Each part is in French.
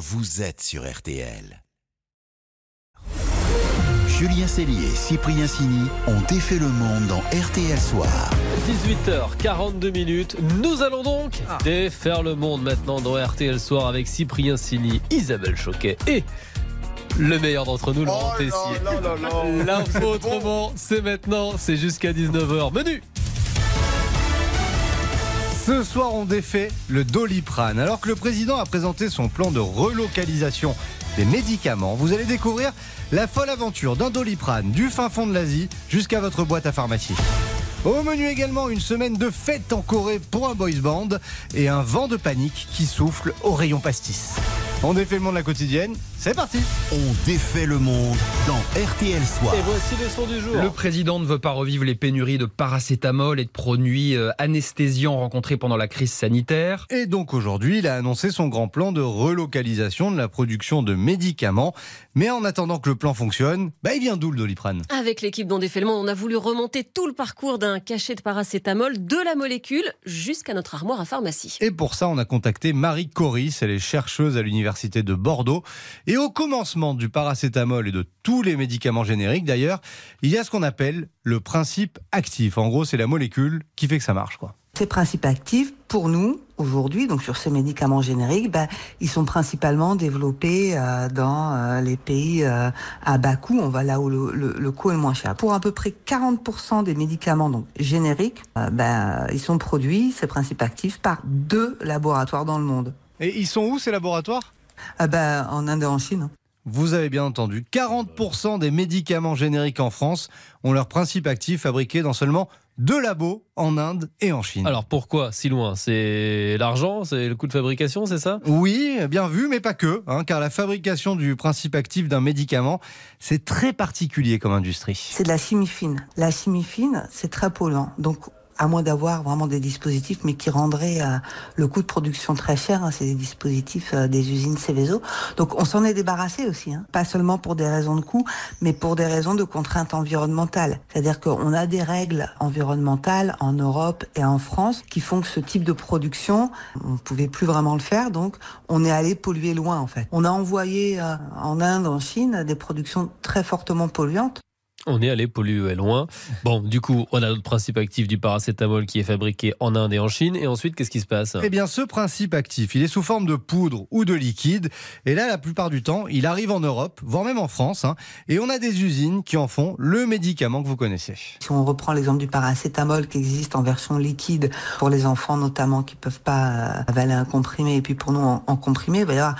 vous êtes sur RTL. Julien Cellier et Cyprien Sini ont défait le monde dans RTL Soir. 18h42 minutes. Nous allons donc Ah. défaire le monde maintenant dans RTL Soir avec Cyprien Sini, Isabelle Choquet et le meilleur d'entre nous, Laurent Tessier. L'info autrement, c'est maintenant, c'est jusqu'à 19h. Menu Ce soir, on défait le Doliprane. Alors que le président a présenté son plan de relocalisation des médicaments, vous allez découvrir la folle aventure d'un Doliprane du fin fond de l'Asie jusqu'à votre boîte à pharmacie. Au menu également une semaine de fête en Corée pour un boys band et un vent de panique qui souffle au rayon pastis. On défait le monde de la quotidienne, c'est parti On défait le monde dans RTL Soir. Et voici les sons du jour. Le président ne veut pas revivre les pénuries de paracétamol et de produits euh, anesthésiants rencontrés pendant la crise sanitaire. Et donc aujourd'hui, il a annoncé son grand plan de relocalisation de la production de médicaments. Mais en attendant que le plan fonctionne, bah il vient d'où le Doliprane? Avec l'équipe dont défait le monde, on a voulu remonter tout le parcours d'un cachet de paracétamol, de la molécule, jusqu'à notre armoire à pharmacie. Et pour ça, on a contacté Marie Coris, elle est chercheuse à l'université de Bordeaux. Et au commencement du paracétamol et de tous les médicaments génériques d'ailleurs, il y a ce qu'on appelle le principe actif. En gros, c'est la molécule qui fait que ça marche, quoi. Ces principes actifs, pour nous, aujourd'hui, donc sur ces médicaments génériques, ben, ils sont principalement développés euh, dans euh, les pays euh, à bas coût, on va là où le, le- le coût est le moins cher. Pour à peu près 40% des médicaments donc génériques, ben, ils sont produits, ces principes actifs, par deux laboratoires dans le monde. Et ils sont où ces laboratoires? Ah ben, en Inde et en Chine. hein. Vous avez bien entendu, 40% des médicaments génériques en France ont leur principe actif fabriqué dans seulement deux labos en Inde et en Chine. Alors pourquoi si loin? C'est l'argent C'est le coût de fabrication, c'est ça? Oui, bien vu, mais pas que, hein, car la fabrication du principe actif d'un médicament, c'est très particulier comme industrie. C'est de la chimie fine. La chimie fine, c'est très polluant. Donc, à moins d'avoir vraiment des dispositifs, mais qui rendraient euh, le coût de production très cher, hein, c'est des dispositifs euh, des usines Céveso. Donc, on s'en est débarrassé aussi, hein. pas seulement pour des raisons de coût, mais pour des raisons de contraintes environnementales. C'est-à-dire qu'on a des règles environnementales en Europe et en France qui font que ce type de production, on ne pouvait plus vraiment le faire, donc on est allé polluer loin en fait. On a envoyé euh, en Inde, en Chine, des productions très fortement polluantes. On est allé polluer loin. Bon, du coup, on a notre principe actif du paracétamol qui est fabriqué en Inde et en Chine. Et ensuite, qu'est-ce qui se passe? Eh bien, ce principe actif, il est sous forme de poudre ou de liquide. Et là, la plupart du temps, il arrive en Europe, voire même en France. hein, et on a des usines qui en font le médicament que vous connaissez. Si on reprend l'exemple du paracétamol qui existe en version liquide pour les enfants notamment qui peuvent pas avaler un comprimé et puis pour nous en, en comprimé, il va y avoir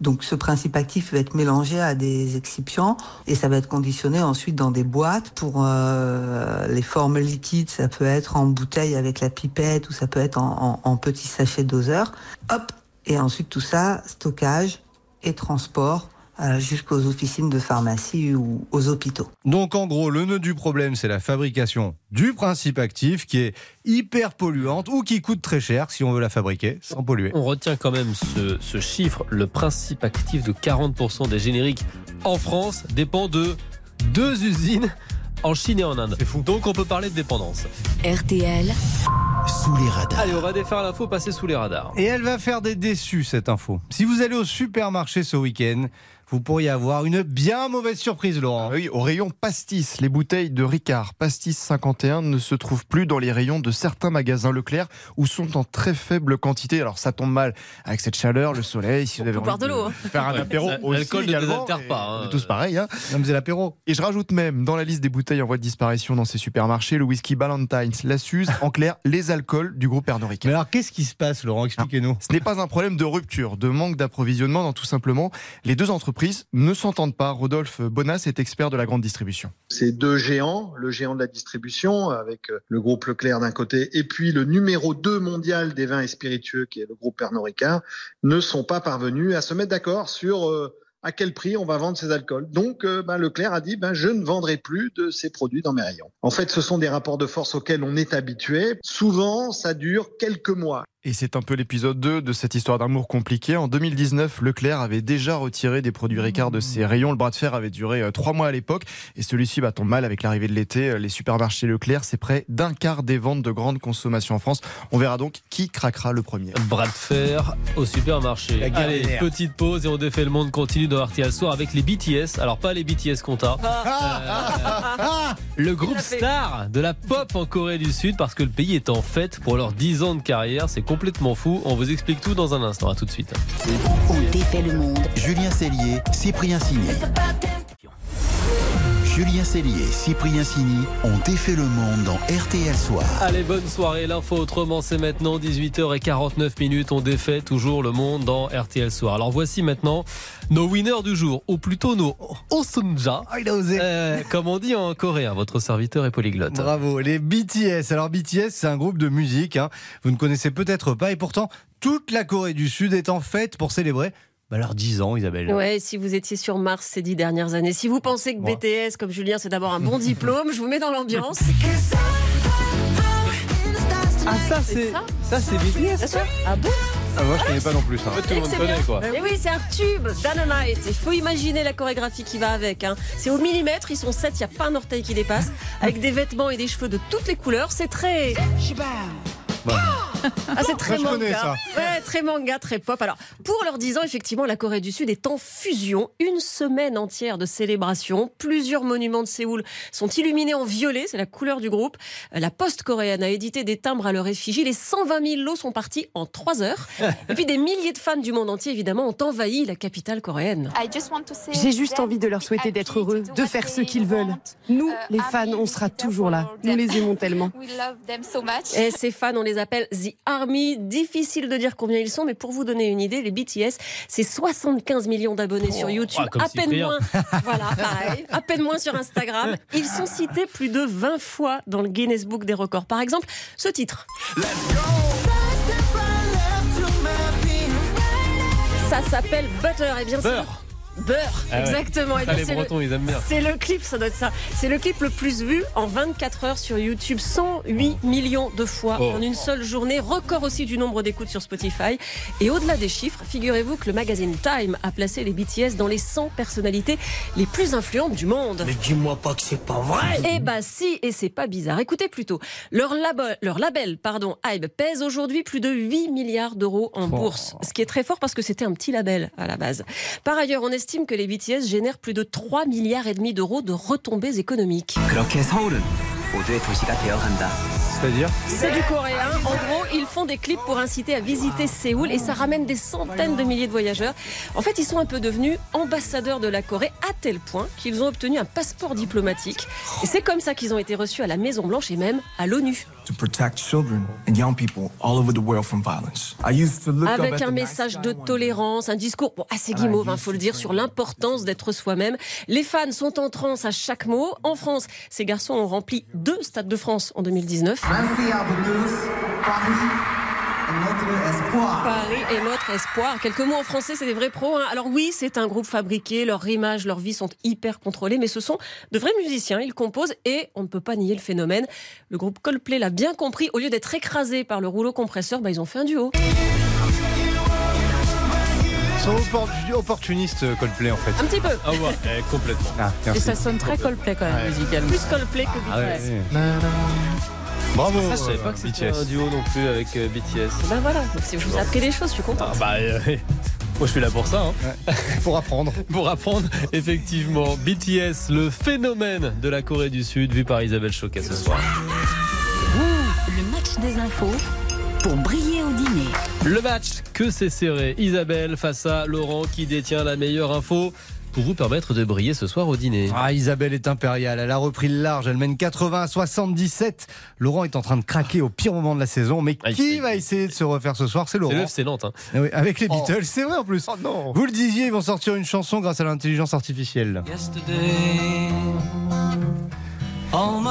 donc ce principe actif va être mélangé à des excipients et ça va être conditionné ensuite dans des boîtes pour euh, les formes liquides. Ça peut être en bouteille avec la pipette ou ça peut être en, en, en petits sachets doseurs. Hop et ensuite tout ça stockage et transport jusqu'aux officines de pharmacie ou aux hôpitaux. Donc, en gros, le nœud du problème, c'est la fabrication du principe actif qui est hyper polluante ou qui coûte très cher si on veut la fabriquer sans polluer. On retient quand même ce, ce chiffre. Le principe actif de 40% des génériques en France dépend de deux usines en Chine et en Inde. Donc on peut parler de dépendance. RTL, Sous les radars. Allez, on va défaire l'info, passer sous les radars. Et elle va faire des déçus, cette info. Si vous allez au supermarché ce week-end, vous pourriez avoir une bien mauvaise surprise, Laurent. Ah Oui, au rayon pastis, les bouteilles de Ricard Pastis 51 ne se trouvent plus dans les rayons de certains magasins Leclerc où sont en très faible quantité. Alors ça tombe mal avec cette chaleur, le soleil, si vous avez envie de l'eau, hein. faire un apéro aussi l'alcool ne également, désaltère et pas, hein. On est tous pareils. Hein. C'est l'apéro. Et je rajoute même dans la liste des bouteilles en voie de disparition dans ces supermarchés le whisky Ballantines, la Suze, en clair les alcools du groupe Pernod Mais Ricard. alors, qu'est-ce qui se passe, Laurent? Expliquez-nous. Ce n'est pas un problème de rupture, de manque d'approvisionnement, non, tout simplement. Les deux entreprises ne s'entendent pas. Rodolphe Bonas est expert de la grande distribution. Ces deux géants, le géant de la distribution avec euh, le groupe Leclerc d'un côté et puis le numéro 2 mondial des vins et spiritueux qui est le groupe Pernod Ricard, ne sont pas parvenus à se mettre d'accord sur euh, à quel prix on va vendre ces alcools. Donc euh, ben, Leclerc a dit ben, je ne vendrai plus de ces produits dans mes rayons. En fait, ce sont des rapports de force auxquels on est habitué. Souvent, ça dure quelques mois. Et c'est un peu l'épisode 2 de cette histoire d'amour compliqué. En 2019, Leclerc avait déjà retiré des produits Ricard de ses rayons. Le bras de fer avait duré euh, trois mois à l'époque. Et celui-ci va tombe mal avec l'arrivée de l'été. Euh, les supermarchés Leclerc, c'est près d'un quart des ventes de grande consommation en France. On verra donc qui craquera le premier. Bras de fer au supermarché. Allez, petite pause et on défait le monde continue dans RTL Soir avec les BTS. Alors pas les BTS Conta. Ah, Le groupe à fait. star de la pop en Corée du Sud parce que le pays est en fête pour leurs 10 ans de carrière. C'est complètement fou. On vous explique tout dans un instant. À tout de suite. On défait le monde. Julien Cellier, Cyprien Signé. Julien Cellier, Cyprien Signy ont défait le monde dans RTL Soir. Allez, bonne soirée. L'info autrement, c'est maintenant 18h49 minutes. On défait toujours le monde dans RTL Soir. Alors voici maintenant nos winners du jour, ou plutôt nos Osunja. Ah, il a osé. Euh, comme on dit en coréen, votre serviteur est polyglotte. Bravo, les BTS. Alors BTS, c'est un groupe de musique. hein. Vous ne connaissez peut-être pas, et pourtant toute la Corée du Sud est en fête pour célébrer bah, leurs 10 ans, Isabelle. Ouais, si vous étiez sur Mars ces dix dernières années, si vous pensez que Moi. BTS, comme Julien, c'est d'abord un bon diplôme, je vous mets dans l'ambiance. Ah ça c'est- ça c'est BTS. Ah bon? Ah, moi, je connais pas non plus ça. Tout le monde connaît quoi. Mais oui, c'est un tube, Dynamite. Il faut imaginer la chorégraphie qui va avec. hein. C'est au millimètre, ils sont sept, il n'y a pas un orteil qui dépasse. Avec des vêtements et des cheveux de toutes les couleurs. C'est très. Ah, c'est très Moi, je connais manga. Ouais, très manga, très pop. Alors, pour leurs 10 ans, effectivement, la Corée du Sud est en fusion. Une semaine entière de célébration. Plusieurs monuments de Séoul sont illuminés en violet, c'est la couleur du groupe. Euh, La poste coréenne a édité des timbres à leur effigie. Les 120 000 lots sont partis en 3 heures. Et puis, des milliers de fans du monde entier, évidemment, ont envahi la capitale coréenne. J'ai juste envie de leur souhaiter d'être heureux, de faire ce qu'ils veulent. Nous, les fans, on sera toujours là. Nous les aimons tellement. Et ces fans, on les appelle The Army. Difficile de dire combien ils sont, mais pour vous donner une idée, les BTS, c'est 75 millions d'abonnés sur YouTube, ah, à peine Cyprien. moins. Voilà, pareil, à peine moins sur Instagram. Ils sont cités plus de 20 fois dans le Guinness Book des records. Par exemple, ce titre. Ça s'appelle Butter. Et bien, c'est Beurre. Beurre, Ah ouais. exactement. Et les c'est le- Bretons, ils aiment bien. c'est le clip, ça doit être ça. C'est le clip le plus vu en 24 heures sur YouTube, 108 millions de fois Oh. en une seule journée, record aussi du nombre d'écoutes sur Spotify. Et au-delà des chiffres, figurez-vous que le magazine Time a placé les BTS dans les 100 personnalités les plus influentes du monde. Mais dis-moi pas que c'est pas vrai Eh bah si, et c'est pas bizarre. Écoutez plutôt, leur, labo- leur label, pardon, Hybe, pèse aujourd'hui plus de 8 milliards d'euros en bourse. Ce qui est très fort parce que c'était un petit label à la base. Par ailleurs, on estime que les BTS génèrent plus de 3 milliards et demi d'euros de retombées économiques. C'est-à-dire C'est du coréen. En gros, ils font des clips pour inciter à visiter Séoul et ça ramène des centaines de milliers de voyageurs. En fait, ils sont un peu devenus ambassadeurs de la Corée à tel point qu'ils ont obtenu un passeport diplomatique. Et c'est comme ça qu'ils ont été reçus à la Maison Blanche et même à l'ONU to protect children and young people all over the world from violence. I used to look up Avec at un the message de tolérance, un discours bon, assez guimauve, il faut le dire, sur l'importance d'être soi-même. Les fans sont en transe à chaque mot. En France, ces garçons ont rempli deux stades de France en 2019. Paris est notre espoir. Quelques mots en français, c'est des vrais pros. hein. Alors oui, c'est un groupe fabriqué, leur image, leur vie sont hyper contrôlées, mais ce sont de vrais musiciens. Ils composent et on ne peut pas nier le phénomène. Le groupe Coldplay l'a bien compris. Au lieu d'être écrasé par le rouleau compresseur, bah, ils ont fait un duo. Ils sont oppor- opportunistes, euh, Coldplay, en fait. Un petit peu. Ah ouais, eh, complètement. Ah, Et ça sonne très Coldplay quand même, musicalement. Plus Coldplay que Ah ouais, BTS. ouais. Bravo. Ça, je savais pas que c'était un duo non plus avec euh, BTS. Ben voilà, Donc, si je vous ai appris des choses, je suis contente. Ah bah, euh, moi je suis là pour ça. hein. Pour apprendre. Pour apprendre, effectivement, BTS, le phénomène de la Corée du Sud, vu par Isabelle Choquet ce soir. Le match des infos pour briller au dîner. Le match, que c'est serré. Isabelle face à Laurent qui détient la meilleure info pour vous permettre de briller ce soir au dîner. Ah, Isabelle est impériale. Elle a repris le large. Elle mène 80 à 77. Laurent est en train de craquer au pire moment de la saison. Mais Aïe, qui va essayer de se refaire ce soir? C'est C'est Laurent. FC Nantes. hein. Ah oui, avec les Oh. Beatles, c'est vrai en plus. Oh non Vous le disiez, ils vont sortir une chanson grâce à l'intelligence artificielle.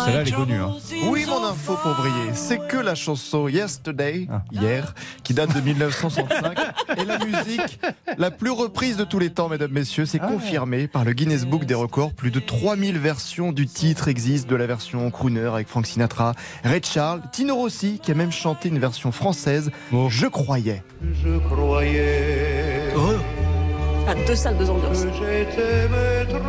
Celle-là, elle est connue. Hein. Oui, mon info pour briller, c'est que la chanson Yesterday, Ah. hier, qui date de 1965, est la musique la plus reprise de tous les temps, mesdames, messieurs. C'est Ah ouais. confirmé par le Guinness Book des records. Plus de 3000 versions du titre existent, de la version crooner avec Frank Sinatra, Ray Charles, Tino Rossi, qui a même chanté une version française, Je croyais. Je croyais deux salles, deux ambiances. que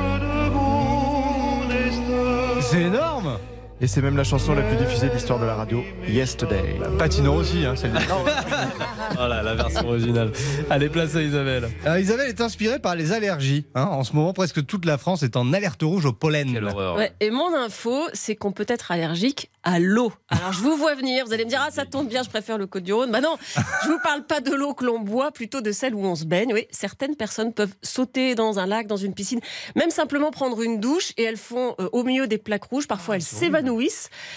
C'est énorme Et c'est même la chanson la plus diffusée de l'histoire de la radio, Yesterday. Patino aussi, hein, celle-là. Voilà, la version originale. Allez, place à Isabelle. Alors, Isabelle est inspirée par les allergies. hein. En ce moment, presque toute la France est en alerte rouge au pollen. Quelle horreur. Ouais, et mon info, c'est qu'on peut être allergique à l'eau. Alors je vous vois venir, vous allez me dire ah ça tombe bien, je préfère le Côte du Rhône. Bah non, je vous parle pas de l'eau que l'on boit, plutôt de celle où on se baigne. Oui, certaines personnes peuvent sauter dans un lac, dans une piscine, même simplement prendre une douche et elles font euh, au milieu des plaques rouges. Parfois elles s'évanouissent.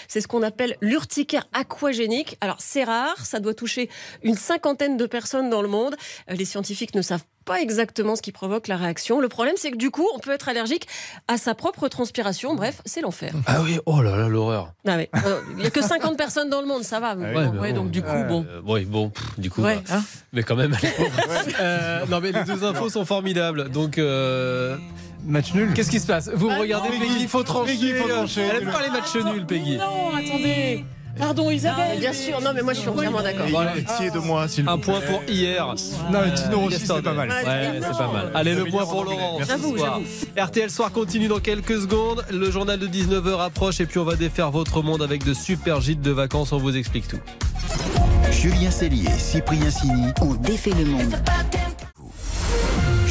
C'est ce qu'on appelle l'urticaire aquagénique. Alors c'est rare, ça doit toucher une cinquantaine de personnes dans le monde. Euh, Les scientifiques ne savent pas exactement ce qui provoque la réaction. Le problème, c'est que du coup, on peut être allergique à sa propre transpiration. Bref, c'est l'enfer. Ah oui, oh là là, l'horreur. Ah. Euh, Il n'y a que 50 personnes dans le monde, ça va. Bon, ouais, bon. donc du coup, bon. Euh, oui, bon, pff, du coup. Ouais, bah, hein. mais quand même. Euh, non, mais les deux infos sont formidables. Donc. Match nul. Qu'est-ce qui se passe Vous me Ah regardez, non, Peggy, il faut trancher. Peggy, il faut trancher. Elle aime pas les matchs nuls, Peggy. Non, attendez. Pardon, Isabelle. bien sûr, non, mais moi je suis entièrement d'accord. Pitié de moi, s'il un vous plaît. point pour hier. Non, mais Tino aussi, c'est pas mal. Ouais, c'est pas mal. Allez, le point pour Laurent. J'avoue. RTL Soir continue dans quelques secondes. Le journal de 19h approche et puis on va défaire votre monde avec de super gîtes de vacances. On vous explique tout. Julien Cellier et Cyprien Sini. On défait le monde.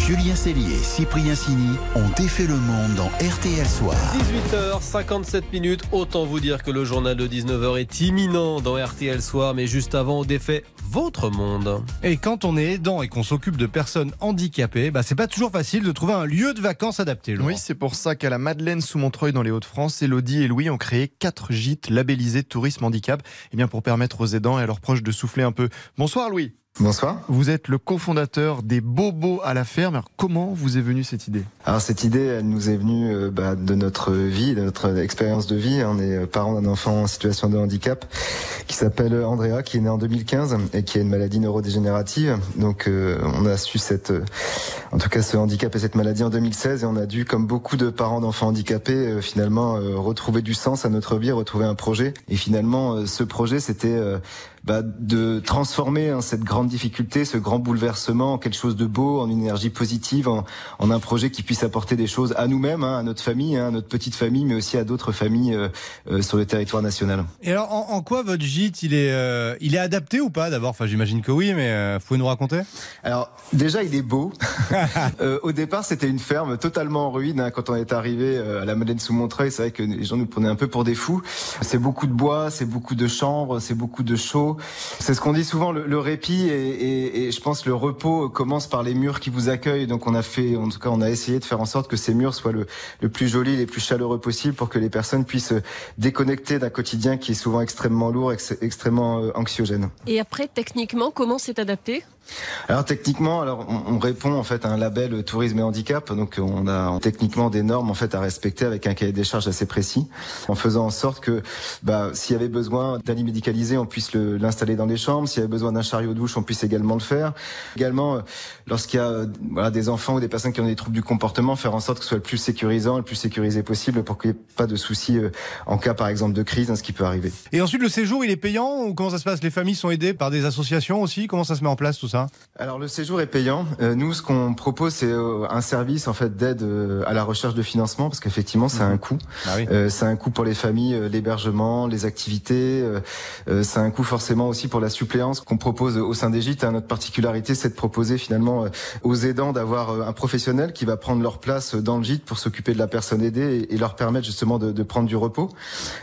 Julien Cellier et Cyprien Sini ont défait le monde dans RTL Soir. 18h57 minutes. Autant vous dire que le journal de 19h est imminent dans RTL Soir, mais juste avant, on défait votre monde. Et quand on est aidant et qu'on s'occupe de personnes handicapées, bah, c'est pas toujours facile de trouver un lieu de vacances adapté. Laurent. Oui, c'est pour ça qu'à la Madeleine sous Montreuil dans les Hauts-de-France, Elodie et Louis ont créé quatre gîtes labellisés tourisme handicap, et bien pour permettre aux aidants et à leurs proches de souffler un peu. Bonsoir Louis. Bonsoir. Vous êtes le cofondateur des Bobos à la ferme. Alors comment vous est venue cette idée? Alors cette idée, elle nous est venue euh, bah, de notre vie, de notre expérience de vie. On est euh, parents d'un enfant en situation de handicap qui s'appelle Andrea, qui est né en 2015 et qui a une maladie neurodégénérative. Donc euh, on a su cette, euh, en tout cas ce handicap et cette maladie en 2016 et on a dû, comme beaucoup de parents d'enfants handicapés, finalement retrouver du sens à notre vie, retrouver un projet. Et finalement, ce projet, c'était euh, bah, de transformer hein, cette grande difficulté, ce grand bouleversement en quelque chose de beau, en une énergie positive, en, en un projet qui puisse apporter des choses à nous-mêmes, hein, à notre famille, hein, à notre petite famille, mais aussi à d'autres familles euh, euh, sur le territoire national. Et alors, en, en quoi votre gîte, il est, euh, il est adapté ou pas d'abord? Enfin, j'imagine que oui, mais euh, vous pouvez nous raconter? Alors déjà, il est beau. Euh, au départ, c'était une ferme totalement en ruine. hein. Quand on est arrivé euh, à la Madeleine sous Montreuil, c'est vrai que les gens nous prenaient un peu pour des fous. C'est beaucoup de bois, c'est beaucoup de chambres, c'est beaucoup de chaux. C'est ce qu'on dit souvent, le, répit et, je pense le repos commence par les murs qui vous accueillent. Donc on a fait, en tout cas, on a essayé de faire en sorte que ces murs soient le, plus jolis, les plus chaleureux possible pour que les personnes puissent déconnecter d'un quotidien qui est souvent extrêmement lourd, ex- extrêmement euh, anxiogène. Et après, techniquement, comment c'est adapté? Alors techniquement, alors on, on répond en fait à un label euh, tourisme et handicap, donc euh, on a techniquement des normes en fait à respecter avec un cahier des charges assez précis, en faisant en sorte que bah, s'il y avait besoin d'un médicalisé, on puisse le- l'installer dans les chambres, s'il y avait besoin d'un chariot de douche, on puisse également le faire. Également, euh, lorsqu'il y a voilà, des enfants ou des personnes qui ont des troubles du comportement, faire en sorte que ce soit le plus sécurisant, le plus sécurisé possible pour qu'il n'y ait pas de soucis en cas par exemple de crise, hein, ce qui peut arriver. Et ensuite, le séjour, il est payant ou comment ça se passe? Les familles sont aidées par des associations aussi? Comment ça se met en place tout ça? Alors le séjour est payant. Euh, nous, ce qu'on propose, c'est euh, un service en fait d'aide euh, à la recherche de financement, parce qu'effectivement, c'est un coût. Ah oui. Euh, c'est un coût pour les familles, l'hébergement, les activités. euh, euh, c'est un coût forcément aussi pour la suppléance qu'on propose au sein des gîtes. hein. Notre particularité, c'est de proposer finalement aux aidants d'avoir un professionnel qui va prendre leur place dans le gîte pour s'occuper de la personne aidée et, leur permettre justement de, de prendre du repos.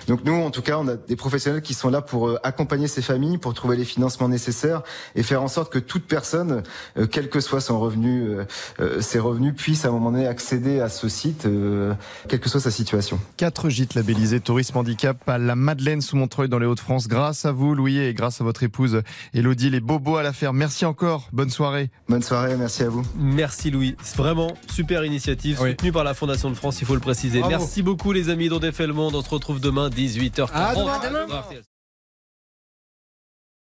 Donc nous, en tout cas, on a des professionnels qui sont là pour accompagner ces familles, pour trouver les financements nécessaires et faire en sorte que tout toute personne, euh, quel que soit son revenu, euh, euh, ses revenus, puisse à un moment donné accéder à ce site, euh, quelle que soit sa situation. Quatre gîtes labellisés Tourisme Handicap à la Madeleine sous Montreuil dans les Hauts-de-France. Grâce à vous, Louis, et grâce à votre épouse Elodie, les bobos à la ferme. Merci encore. Bonne soirée. Bonne soirée, merci à vous. Merci Louis. C'est Vraiment, super initiative, Oui. soutenue par la Fondation de France, il faut le préciser. Bravo. Merci beaucoup les amis d'On défait le monde. On se retrouve demain, 18h30. À demain. À demain.